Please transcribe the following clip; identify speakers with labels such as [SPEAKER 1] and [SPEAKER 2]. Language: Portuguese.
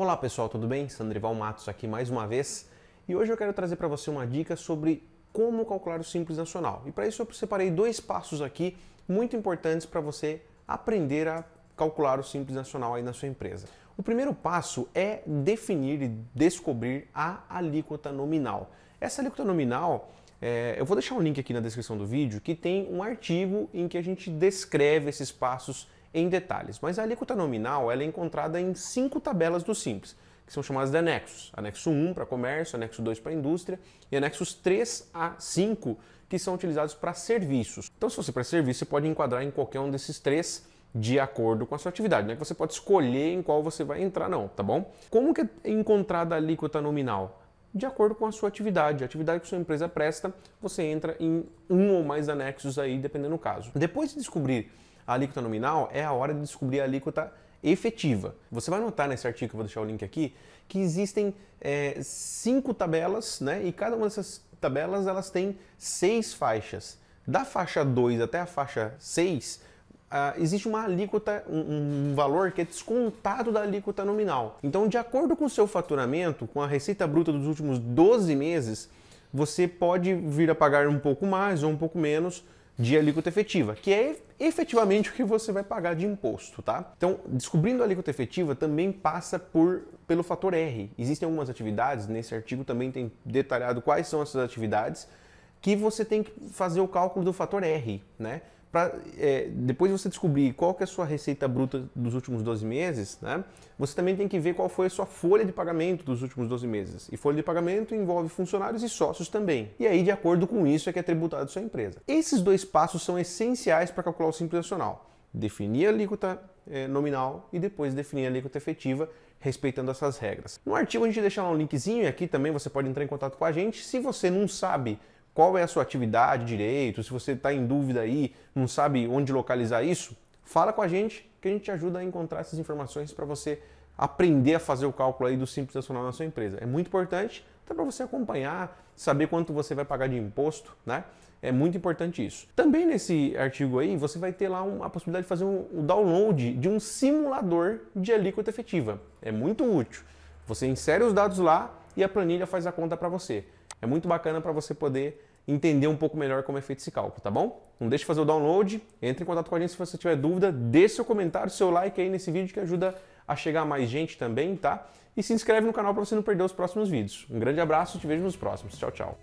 [SPEAKER 1] Olá pessoal, tudo bem? Sandrival Matos aqui mais uma vez e hoje eu quero trazer para você uma dica sobre como calcular o Simples Nacional. E para isso eu separei dois passos aqui muito importantes para você aprender a calcular o Simples Nacional aí na sua empresa. O primeiro passo é definir e descobrir a alíquota nominal. Essa alíquota nominal, é, eu vou deixar um link aqui na descrição do vídeo que tem um artigo em que a gente descreve esses passos em detalhes. Mas a alíquota nominal ela é encontrada em cinco tabelas do Simples, que são chamadas de anexos. Anexo 1 para comércio, anexo 2 para indústria e anexos 3 a 5 que são utilizados para serviços. Então, se você para serviço, você pode enquadrar em qualquer um desses três de acordo com a sua atividade. Não é que você pode escolher em qual você vai entrar, não, tá bom? Como que é encontrada a alíquota nominal? De acordo com a sua atividade, a atividade que sua empresa presta, você entra em um ou mais anexos aí, dependendo do caso. Depois de descobrir a alíquota nominal, é a hora de descobrir a alíquota efetiva. Você vai notar nesse artigo, vou deixar o link aqui, que existem é, cinco tabelas, né? E cada uma dessas tabelas elas têm seis faixas. Da faixa 2 até a faixa 6, Uh, existe uma alíquota, um, um, valor que é descontado da alíquota nominal. Então, de acordo com o seu faturamento, com a receita bruta dos últimos 12 meses, você pode vir a pagar um pouco mais ou um pouco menos de alíquota efetiva, que é efetivamente o que você vai pagar de imposto, tá? Então, descobrindo a alíquota efetiva também passa por pelo fator R. Existem algumas atividades, nesse artigo também tem detalhado quais são essas atividades, que você tem que fazer o cálculo do fator R, né? Pra, é, depois de você descobrir qual que é a sua receita bruta dos últimos 12 meses, né, você também tem que ver qual foi a sua folha de pagamento dos últimos 12 meses. E folha de pagamento envolve funcionários e sócios também. E aí, de acordo com isso, é que é tributado sua empresa. Esses dois passos são essenciais para calcular o Simples Nacional. Definir a alíquota é, nominal e depois definir a alíquota efetiva, respeitando essas regras. No artigo a gente deixa lá um linkzinho e aqui também você pode entrar em contato com a gente. Se você não sabe qual é a sua atividade direito, se você está em dúvida aí, não sabe onde localizar isso, fala com a gente que a gente te ajuda a encontrar essas informações para você aprender a fazer o cálculo aí do Simples Nacional na sua empresa. É muito importante até para você acompanhar, saber quanto você vai pagar de imposto, né? É muito importante isso. Também nesse artigo aí, você vai ter lá a possibilidade de fazer um, um download de um simulador de alíquota efetiva. É muito útil. Você insere os dados lá e a planilha faz a conta para você. É muito bacana para você poder entender um pouco melhor como é feito esse cálculo, tá bom? Não deixe de fazer o download, entre em contato com a gente se você tiver dúvida, deixe seu comentário, seu like aí nesse vídeo que ajuda a chegar a mais gente também, tá? E se inscreve no canal para você não perder os próximos vídeos. Um grande abraço e te vejo nos próximos. Tchau, tchau.